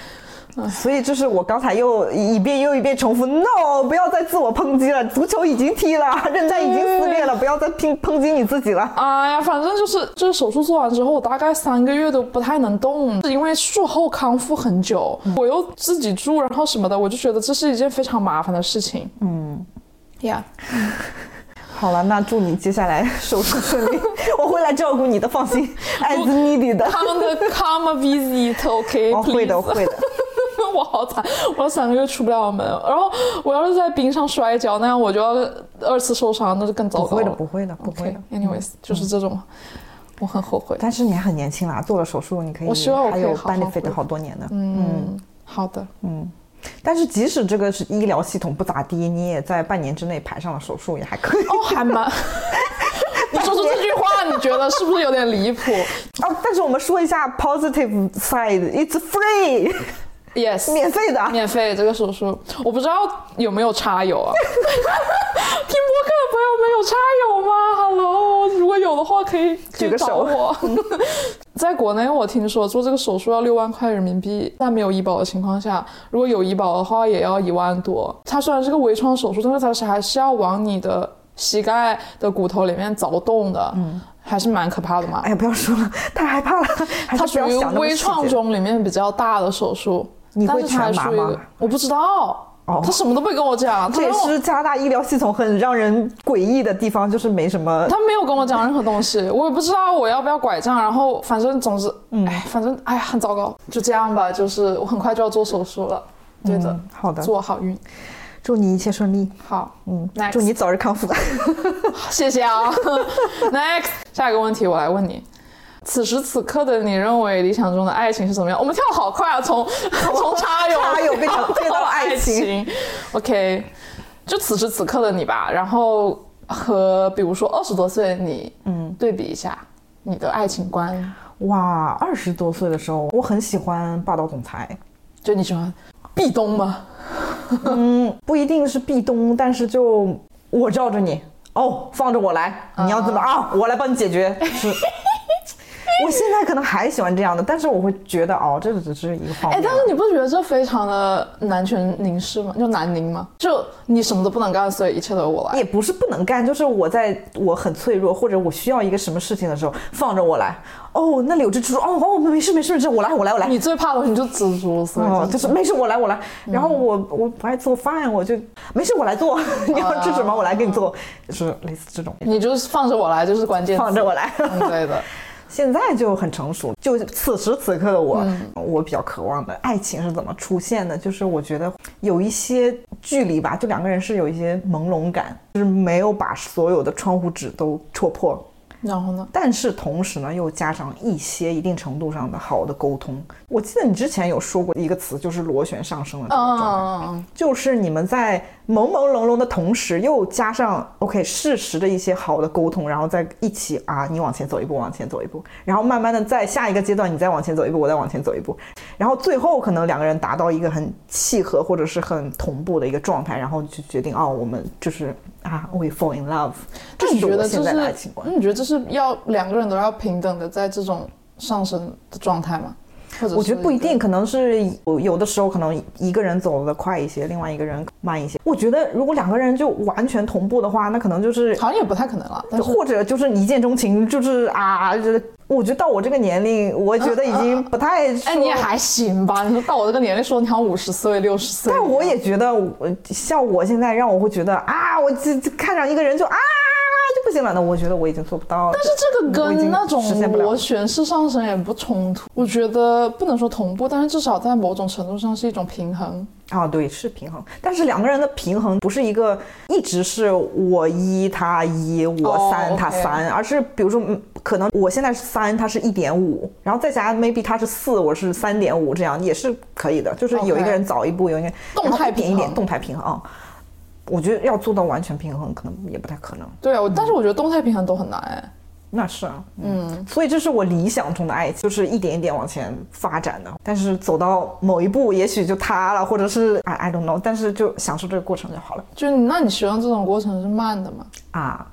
所以就是我刚才又一遍又一遍重复，no，不要再自我抨击了，足球已经踢了，韧带已经撕裂了，不要再抨抨击你自己了。哎呀，反正就是就是手术做完之后，我大概三个月都不太能动，是因为术后康复很久，我又自己住，然后什么的，我就觉得这是一件非常麻烦的事情。嗯，呀、好了，那祝你接下来手术顺利，我会来照顾你的，放心，as needed 的。Come come a visit，OK？、我会的，我会的。我好惨，我三个月出不了门，然后我要是在冰上摔跤，那样我就要二次受伤，那就更糟糕了。不会的，不会的，不会的。OK，anyways，、就是这种，我很后悔。但是你还很年轻啦，做了手术，你可以我希望我还有可以好好 benefit 好多年的。嗯，好的，嗯，但是即使这个是医疗系统不咋地，你也在半年之内排上了手术，也还可以。哦，还蛮。你说出这句话，你觉得是不是有点离谱哦，但是我们说一下 positive side，it's free，？Yes，免费的。免费这个手术，我不知道有没有插油啊？听播客的朋友们有插油吗？Hello，如果有的话可以举个手我。在国内，我听说做这个手术要六万块人民币，在没有医保的情况下，如果有医保的话，也要一万多。它虽然是个微创手术，但是它是还是要往你的膝盖的骨头里面凿洞的，嗯，还是蛮可怕的嘛。哎呀，不要说了，太害怕了，还它属于微创中里面比较大的手术，你会全麻吗我不知道，哦他什么都没跟我讲，他这也是加拿大医疗系统很让人诡异的地方，就是没什么。他没有跟我讲任何东西，我也不知道我要不要拐杖，然后反正总之，嗯哎，反正哎呀很糟糕，就这样吧，就是我很快就要做手术了，对的，嗯好的祝我好运，祝你一切顺利，好，嗯 Next 祝你早日康复。谢谢啊，Next，下一个问题我来问你。此时此刻的你认为理想中的爱情是怎么样？我们跳好快啊，从 从插友插友变成 变到了爱情情。OK，就此时此刻的你吧，然后和比如说二十多岁的你，嗯，对比一下你的爱情观。哇，二十多岁的时候，我很喜欢霸道总裁，就你喜欢壁咚吗？嗯，不一定是壁咚，但是就我罩着你，哦，放着我来，你要怎么啊？我来帮你解决。是，我现在可能还喜欢这样的，但是我会觉得哦，这个只是一个方哎，但是你不觉得这非常的男权凝视吗？就男凝吗？就你什么都不能干，所以一切都由我来。也不是不能干，就是我在我很脆弱或者我需要一个什么事情的时候，放着我来。哦，那里有只蜘蛛，哦哦，没事没事没事，我来我来我来。你最怕的你就蜘蛛，所以哦，就就是没事，我来我来。然后我我不爱做饭，我就没事，我来做。你要吃什么，我来给你做，就是类似这种。你就是放着我来，就是关键。放着我来。嗯，对的。现在就很成熟，就此时此刻的我，我比较渴望的爱情是怎么出现的？就是我觉得有一些距离吧，就两个人是有一些朦胧感，就是没有把所有的窗户纸都戳破。然后呢？但是同时呢，又加上一些一定程度上的好的沟通。我记得你之前有说过一个词，就是螺旋上升的这个状态。就是你们在朦朦胧胧的同时，又加上 OK 适时的一些好的沟通，然后再一起啊，你往前走一步，往前走一步，然后慢慢的在下一个阶段，你再往前走一步，我再往前走一步，然后最后可能两个人达到一个很契合或者是很同步的一个状态，然后就决定哦，我们就是啊，we fall in love，这那你是我现在觉得这是？的爱情观那。你觉得这是要两个人都要平等的在这种上升的状态吗？我觉得不一定，可能是有有的时候可能一个人走得快一些，另外一个人慢一些。我觉得如果两个人就完全同步的话，那可能就是好像也不太可能了，或者就是一见钟情，就是啊，就是我觉得到我这个年龄，我觉得已经不太 说。哎，你也还行吧？你说到我这个年龄，说你好像五十岁、六十岁，但我也觉得我，像我现在让我会觉得啊，我这这看上一个人就啊就不行了，那我觉得我已经做不到了。但是这个跟那种螺旋式上升也不冲突，我觉得不能说同步，但是至少在某种程度上是一种平衡。啊，对，是平衡，但是两个人的平衡不是一个一直是我一他一，我哦三、他三，而是比如说，嗯可能我现在是三，他是一点五，然后再加 maybe 他是四，我是三点五，这样也是可以的，就是有一个人早一步，有一个人动态然后一点动态平衡啊。我觉得要做到完全平衡，可能也不太可能。对啊，我但是我觉得动态平衡都很难哎。那是啊，嗯，所以这是我理想中的爱情，就是一点一点往前发展的。但是走到某一步，也许就塌了，或者是 I I don't know，但是就享受这个过程就好了就你那你希望这种过程是慢的吗？啊。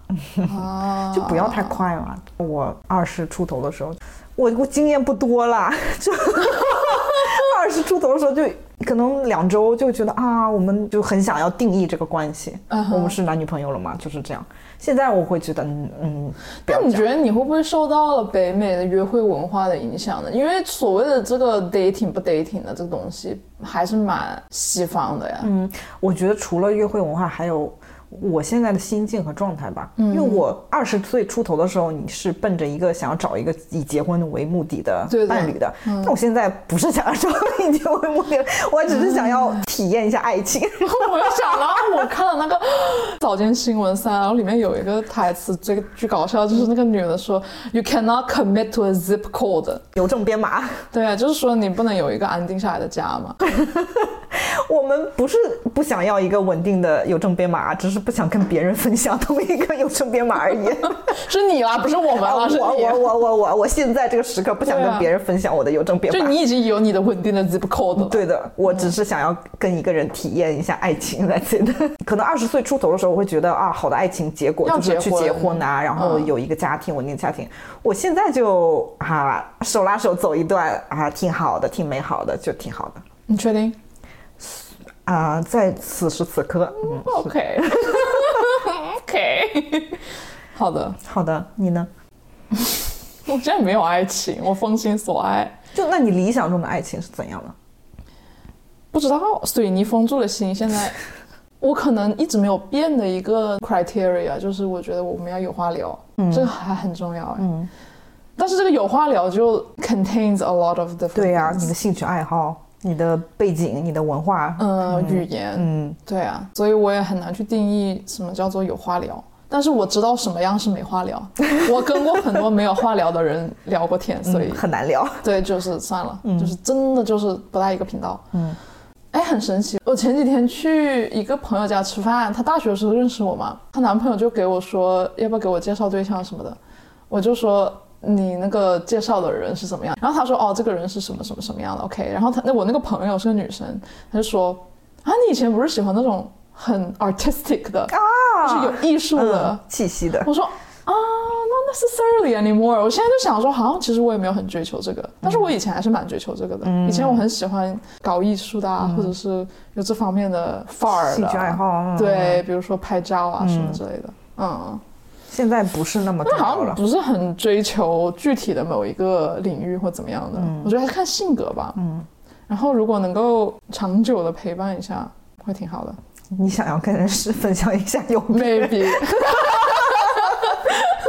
啊，就不要太快嘛。我二十出头的时候，我我经验不多啦，就 二十出头的时候就可能两周就觉得啊，我们就很想要定义这个关系我们是男女朋友了嘛，就是这样。现在我会觉得，嗯嗯，不那你觉得你会不会受到了北美的约会文化的影响呢？因为所谓的这个 dating 不 dating 的这个东西，还是蛮西方的呀。嗯，我觉得除了约会文化，还有我现在的心境和状态吧，因为我二十岁出头的时候，你是奔着一个想要找一个以结婚为目的的伴侣的，但我现在不是想要找以结婚为目的的，我只是想要体验一下爱情。然 后我又想到，我看了那个 早间新闻三，然后里面有一个台词，这个巨搞笑，就是那个女的说，You cannot commit to a zip code。邮政编码，对啊，就是说你不能有一个安定下来的家嘛。我们不是不想要一个稳定的邮政编码，只是不想跟别人分享同一个邮政编码而已。是你啦，不是我们啊，啦，是。我我我我我我现在这个时刻不想跟别人分享我的邮政编码。就你已经有你的稳定的 zip code 了。对的，我只是想要跟一个人体验一下爱情来自的。可能二十岁出头的时候，我会觉得啊，好的爱情结果就是去结婚啊，然后嗯有一个家庭，稳定的家庭。我现在就啊，手拉手走一段啊，挺好的，挺美好的，就挺好的你确定啊。在此时此刻，嗯，？OK OK，好的。好的，你呢？我现在没有爱情，我封心所爱。就那你理想中的爱情是怎样的？不知道水泥封住了心，现在 我可能一直没有变的一个 criteria 就是我觉得我们要有话聊，嗯这个还很重要哎。嗯，但是这个有话聊就 contains a lot of different 对呀、你的兴趣爱好、你的背景、你的文化，嗯语言，嗯，对啊，所以我也很难去定义什么叫做有话聊。但是我知道什么样是没话聊，我跟过很多没有话聊的人聊过天，所以嗯很难聊。对，就是算了，就是真的就是不在一个频道。嗯，哎，很神奇。我前几天去一个朋友家吃饭，她大学的时候认识我嘛，她男朋友就给我说要不要给我介绍对象什么的，我就说你那个介绍的人是怎么样？然后他说哦，这个人是什么什么什么样的，OK。然后他那我那个朋友是个女生，她就说啊，你以前不是喜欢那种很 artistic 的，就是有艺术的。嗯，气息的，我说啊，not necessarily anymore。我现在就想说，好像其实我也没有很追求这个，但是我以前还是蛮追求这个的。以前我很喜欢搞艺术的啊，或者是有这方面的范儿的兴趣爱好，嗯，对，比如说拍照啊什么之类的。嗯，现在不是那么重但好。像不是很追求具体的某一个领域或怎么样的，我觉得还是看性格吧。嗯，然后如果能够长久的陪伴一下，会挺好的。你想要跟人是分享一下有 Maybe。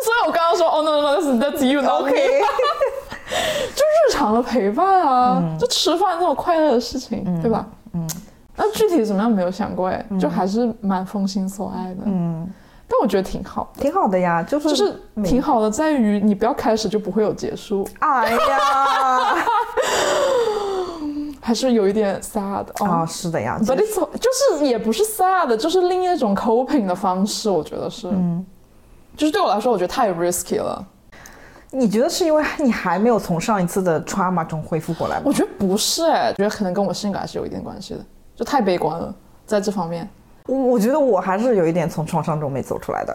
所以我刚刚说，哦、no no no，that's that's you not me。OK，就日常的陪伴啊，就吃饭这种快乐的事情，对吧？嗯，那具体怎么样没有想过哎，就还是蛮封心所爱的。嗯，但我觉得挺好，挺好的呀，就是就是挺好的，在于你不要开始就不会有结束，哎呀，还是有一点 sad 啊，哦。是的呀，But it's 就是也不是 sad，就是另一种 coping 的方式，我觉得是，嗯，就是对我来说，我觉得太 risky 了。你觉得是因为你还没有从上一次的 trauma 中恢复过来吗我？觉得不是哎，觉得可能跟我性格还是有一点关系的，就太悲观了，在这方面。我我觉得我还是有一点从创伤中没走出来的，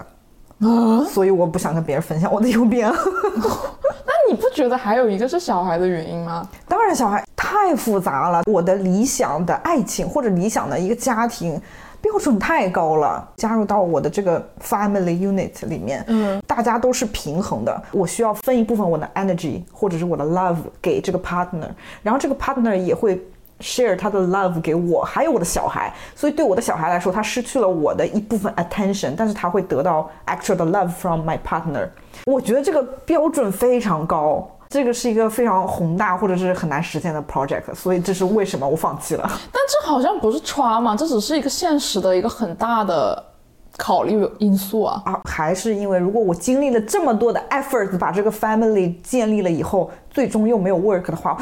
啊，所以我不想跟别人分享我的右边。那你不觉得还有一个是小孩的原因吗？当然，小孩太复杂了。我的理想的爱情或者理想的一个家庭标准太高了，加入到我的这个 family unit 里面，嗯，大家都是平衡的。我需要分一部分我的 energy 或者是我的 love 给这个 partner，然后这个 partner 也会 share 他的 love 给我，还有我的小孩。所以对我的小孩来说，他失去了我的一部分 attention，但是他会得到 actual 的 love from my partner。我觉得这个标准非常高。这个是一个非常宏大或者是很难实现的 project，所以这是为什么我放弃了。但这好像不是 trauma，这只是一个现实的一个很大的考虑因素啊。啊，还是因为如果我经历了这么多的 efforts 把这个 family 建立了以后，最终又没有 work 的话，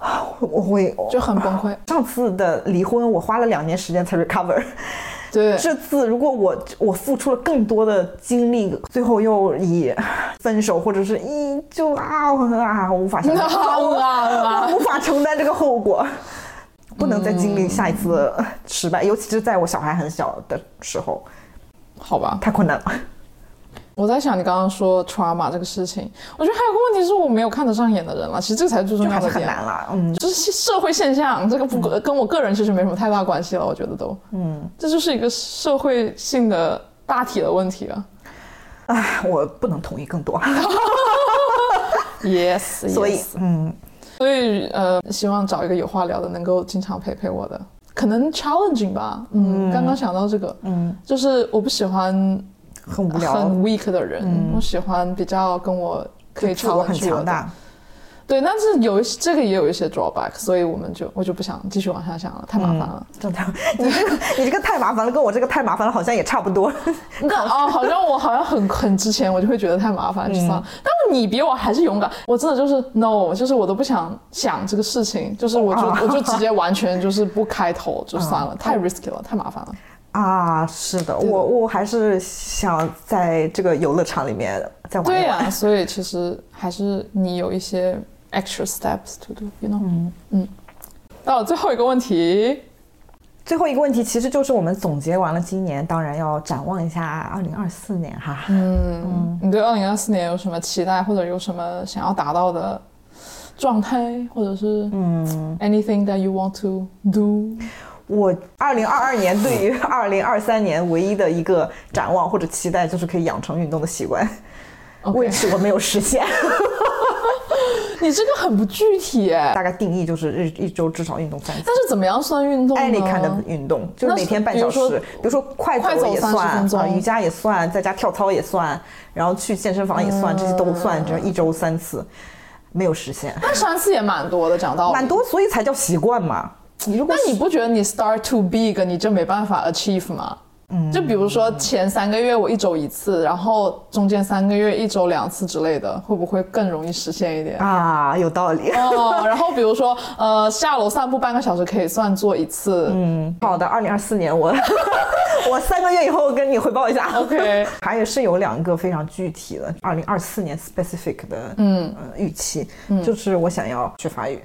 啊 我会就很崩溃。上次的离婚，我花了两年时间才 recover。对，这次如果我我付出了更多的精力，最后又以分手或者是一就啊啊，我无法我无法承担这个后果，不能再经历下一次失败，尤其是在我小孩很小的时候，好吧。太困难了。我在想你刚刚说 trauma 这个事情，我觉得还有个问题是我没有看得上眼的人了。其实这个才是最重要的点。是很难了，嗯，就是社会现象，这个不跟我个人其实没什么太大关系了，我觉得都，嗯，这就是一个社会性的大体的问题了。哎，我不能同意更多，Yes，所以 yes 嗯，所以呃，希望找一个有话聊的，能够经常陪陪我的，可能 challenging 吧，嗯，刚刚想到这个，嗯，就是我不喜欢很无聊，很 weak 的人，我喜欢比较跟我可以自我很大。对，但是有一些这个也有一些 drawback，所以我们就我就不想继续往下想了，太麻烦了。真的，你这个 你这个太麻烦了，跟我这个太麻烦了好像也差不多。那啊，好像我好像很很之前我就会觉得太麻烦，就算了。但是你比我还是勇敢，我真的就是 no，就是我都不想想这个事情，就是我就、我就直接完全就是不开头就算了，太 risky 了，太麻烦了。啊，是的，我我还是想在这个游乐场里面再玩对呀、一玩。所以其实还是你有一些 extra steps to do，you know？嗯到了最后一个问题，最后一个问题其实就是我们总结完了今年，当然要展望一下二零二四年哈。嗯，你对二零二四年有什么期待，或者有什么想要达到的状态，或者是嗯，anything that you want to do？我二零二二年对于二零二三年唯一的一个展望或者期待，就是可以养成运动的习惯 OK，which 我没有实现。你这个很不具体哎，大概定义就是日一周至少运动三次。但是怎么样算运动呢？艾利看的运动，就是每天半小时，比如说快快走也算啊，瑜伽也算，在家跳操也算，然后去健身房也算，这些都算，只要一周三次，没有实现，那三次也蛮多的，讲道理蛮。多，所以才叫习惯嘛。你如果那你不觉得你 start too big，你就没办法 achieve 吗？嗯，就比如说前三个月我一周一次，然后中间三个月一周两次之类的，会不会更容易实现一点？啊，有道理。哦，然后比如说，呃，下楼散步半个小时可以算做一次。嗯好的，二零二四年我 我三个月以后跟你汇报一下。，OK，还有是有两个非常具体的，二零二四年 specific 的嗯呃预期，就是我想要学法语，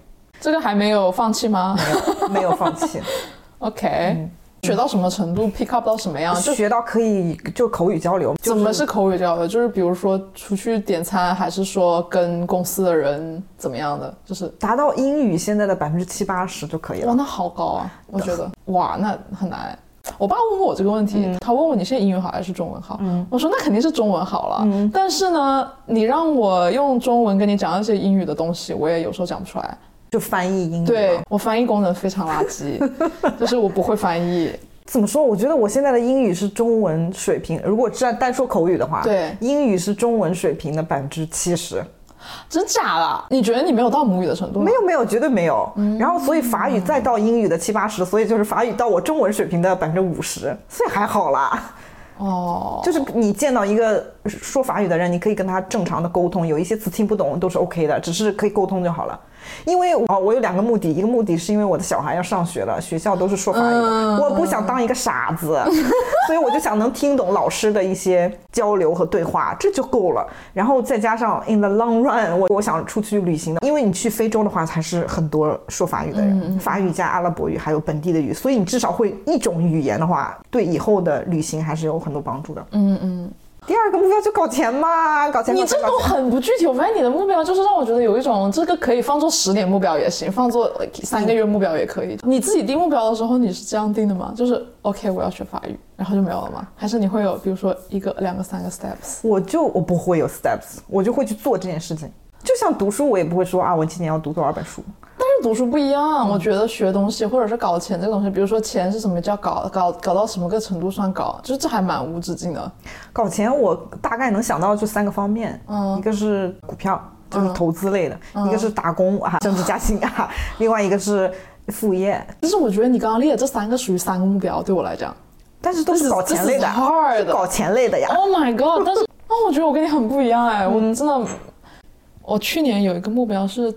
这个还没有放弃吗没有没有放弃？OK，、学到什么程度，pick up 到什么样？就学到可以就口语交流。怎么是口语交流？就是比如说出去点餐，还是说跟公司的人怎么样的？就是达到英语现在的百分之七八十就可以了哇，那好高啊！我觉得哇，那很难。我爸问过我这个问题，他问我你现在英语好还是中文好？我说那肯定是中文好了。但是呢，你让我用中文跟你讲那些英语的东西，我也有时候讲不出来。就翻译英语。对，我翻译功能非常垃圾，就是我不会翻译。怎么说？我觉得我现在的英语是中文水平，如果单单说口语的话，对英语是中文水平的百分之七十。真假了？你觉得你没有到母语的程度吗？没有没有，绝对没有。然后所以法语再到英语的七八十，所以就是法语到我中文水平的百分之五十，所以还好啦。哦，就是你见到一个说法语的人，你可以跟他正常的沟通，有一些词听不懂都是 OK 的，只是可以沟通就好了。因为哦，我有两个目的，一个目的是因为我的小孩要上学了，学校都是说法语的，我不想当一个傻子，所以我就想能听懂老师的一些交流和对话，这就够了。然后再加上 in the long run，我我想出去旅行的，因为你去非洲的话，还是很多说法语的人，法语加阿拉伯语还有本地的语，所以你至少会一种语言的话，对以后的旅行还是有很多帮助的。嗯嗯。第二个目标就搞钱嘛，搞钱。你这都很不具体。我发现你的目标就是让我觉得有一种这个可以放做十年目标也行，放做三个月目标也可以。你自己定目标的时候，你是这样定的吗？就是 OK，我要学法语，然后就没有了吗？还是你会有比如说一个、两个、三个 steps？我就我不会有 steps，我就会去做这件事情。就像读书，我也不会说啊，我今年要读多少本书。读书不一样，我觉得学东西或者是搞钱这个东西，比如说钱是什么叫搞搞搞到什么个程度算搞，就是这还蛮无止境的。搞钱我大概能想到就三个方面，嗯一个是股票，就是投资类的；一个是打工啊，升职加薪啊；另外一个是副业，但是我觉得你刚刚列的这三个属于三个目标，对我来讲。但是都是搞钱类的是搞钱类的呀。Oh my god！但是哦，我觉得我跟你很不一样哎，我真的，我去年有一个目标是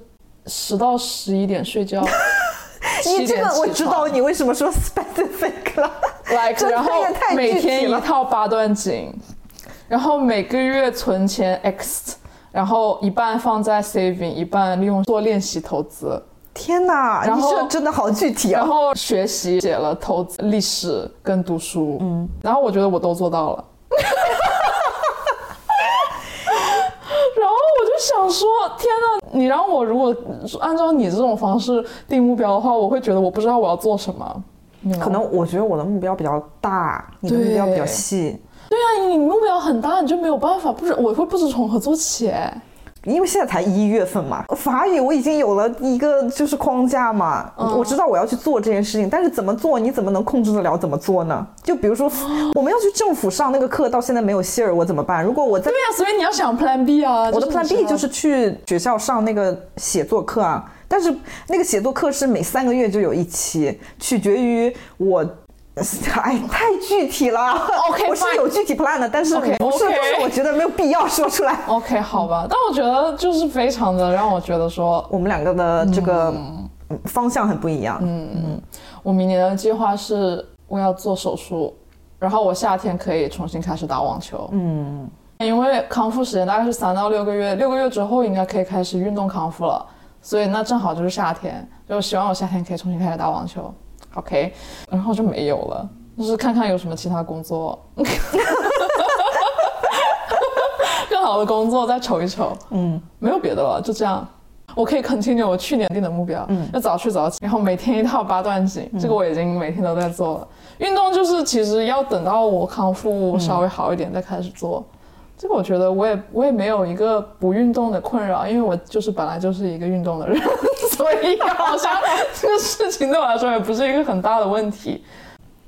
十到十一点睡觉，你7点这个我知道你为什么说 specific 了。like，这然后每天一套八段锦，然后每个月存钱 X，然后一半放在 saving，一半利用做练习投资，天哪，你然后这真的好具体啊！然后学习写了投资、历史跟读书，嗯，然后我觉得我都做到了。然后我就想说，天呐，你让我如果按照你这种方式定目标的话，我会觉得我不知道我要做什么。可能我觉得我的目标比较大，你的目标比较细。对啊，你目标很大，你就没有办法，不知我会不知从何做起。哎因为现在才一月份嘛，法语我已经有了一个就是框架嘛，我知道我要去做这件事情，但是怎么做，你怎么能控制得了怎么做呢？就比如说我们要去政府上那个课，到现在没有信儿，我怎么办？如果我在对呀、所以你要想 Plan B 啊。我的 Plan B 就是去学校上那个写作课啊，但是那个写作课是每三个月就有一期，取决于我。哎，太具体了。OK，我是有具体 plan 的，但是不是不是我觉得没有必要说出来。OK 好吧，但我觉得就是非常的让我觉得说，我们两个的这个嗯方向很不一样。嗯嗯我明年的计划是我要做手术，然后我夏天可以重新开始打网球。嗯，因为康复时间大概是三到六个月，六个月之后应该可以开始运动康复了，所以那正好就是夏天，就希望我夏天可以重新开始打网球。OK，然后就没有了，就是看看有什么其他工作。更好的工作再瞅一瞅，嗯，没有别的了，就这样。我可以 continue 我去年定的目标，嗯，要早去早起，然后每天一套八段锦，这个我已经每天都在做了。运动就是其实要等到我康复稍微好一点再开始做，这个我觉得我也我也没有一个不运动的困扰，因为我就是本来就是一个运动的人，所以好像这个事情对我来说也不是一个很大的问题。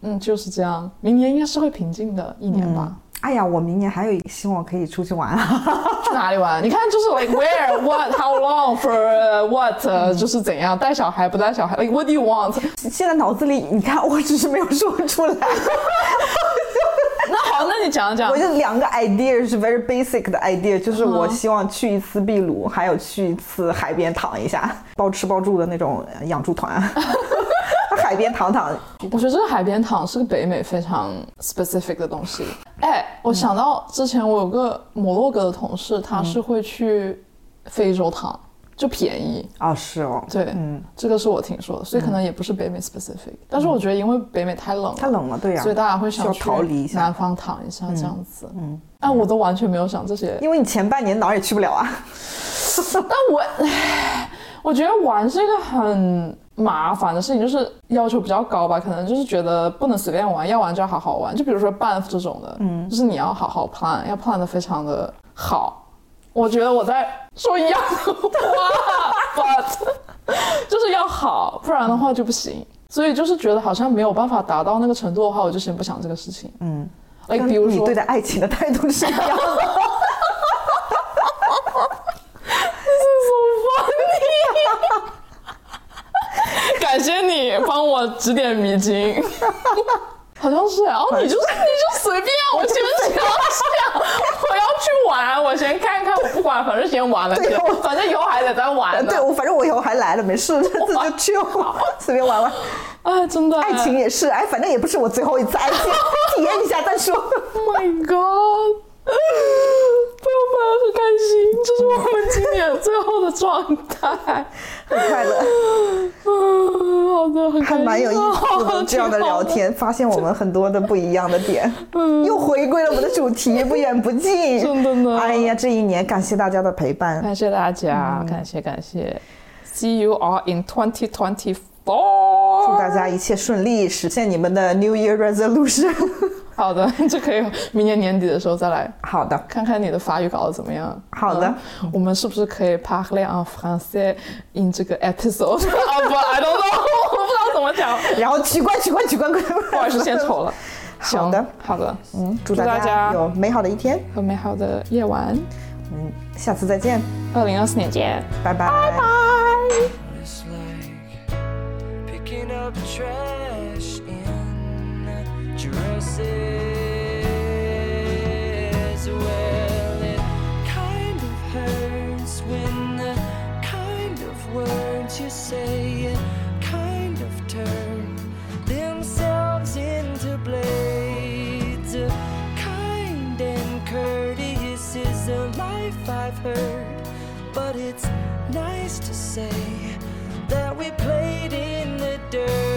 嗯，就是这样，明年应该是会平静的一年吧。哎呀，我明年还有一个希望可以出去玩啊。去 哪里玩？你看，就是 like where, what, how long, for uh, what，、呃就是怎样带小孩不带小孩，like what do you want？现在脑子里，你看，我只是没有说出来。那好，那你讲讲我。就两个 idea 是 very basic 的 idea，就是我希望去一次秘鲁，还有去一次海边躺一下，包吃包住的那种呃养猪团。海边躺躺，我觉得这个海边躺是个北美非常 specific 的东西。哎，我想到之前我有个摩洛哥的同事，他是会去非洲躺，就便宜。哦，是哦，对，嗯，这个是我听说的，所以可能也不是北美 specific，、但是我觉得因为北美太冷了，太冷了，对呀、所以大家会想去逃离一下南方躺一下这样子。嗯，但，我都完全没有想这些。因为你前半年哪儿也去不了啊。但我，唉我觉得玩是一个很麻烦的事情，就是要求比较高吧，可能就是觉得不能随便玩，要玩就要好好玩。就比如说 Banff 这种的，嗯，就是你要好好 plan，要 plan 的非常的好。我觉得我在说一样的话，but 就是要好，不然的话就不行。所以就是觉得好像没有办法达到那个程度的话，我就先不想这个事情。嗯，like, 比如说你对待爱情的态度是一样的。感谢你帮我指点迷津。好像是，然后你就是你就随便，我先想想，我要去玩，我先看看，我不管，反正先玩了先对我，反正以后还得再玩。对，我反正我以后还来了，没事，这次就去随便玩玩。哎，真的，爱情也是，哎，反正也不是我最后一次爱情，体验一下再说。，Oh my God！朋友们很开心，这是我们今年最后的状态。很快乐，嗯，好的，很还蛮有意思 的这样的聊。天，发现我们很多的不一样的点，嗯又回归了我们的主题，不远不近。真的呢哎呀，这一年感谢大家的陪伴，感谢大家，感谢感谢。See you all in 2024。祝祝大家一切顺利，实现你们的 New Year resolution。好的，这可以明年年底的时候再来好的，看看你的法语搞得怎么样。好的嗯我们是不是可以 parler en français in 这个 episode？啊不，I don't know，我不知道怎么讲，然后取关取关取关，不好意思，献丑了。好的好的，嗯，祝大家有美好的一天，和美好的夜晚。嗯，下次再见，二零二四年见，拜拜。Like picking trash in dresses. Well, it kind of hurts when the kind of words you say kind of turn themselves into blades. Kind and courteous is a life I've heard, but it's nice to say that we played in the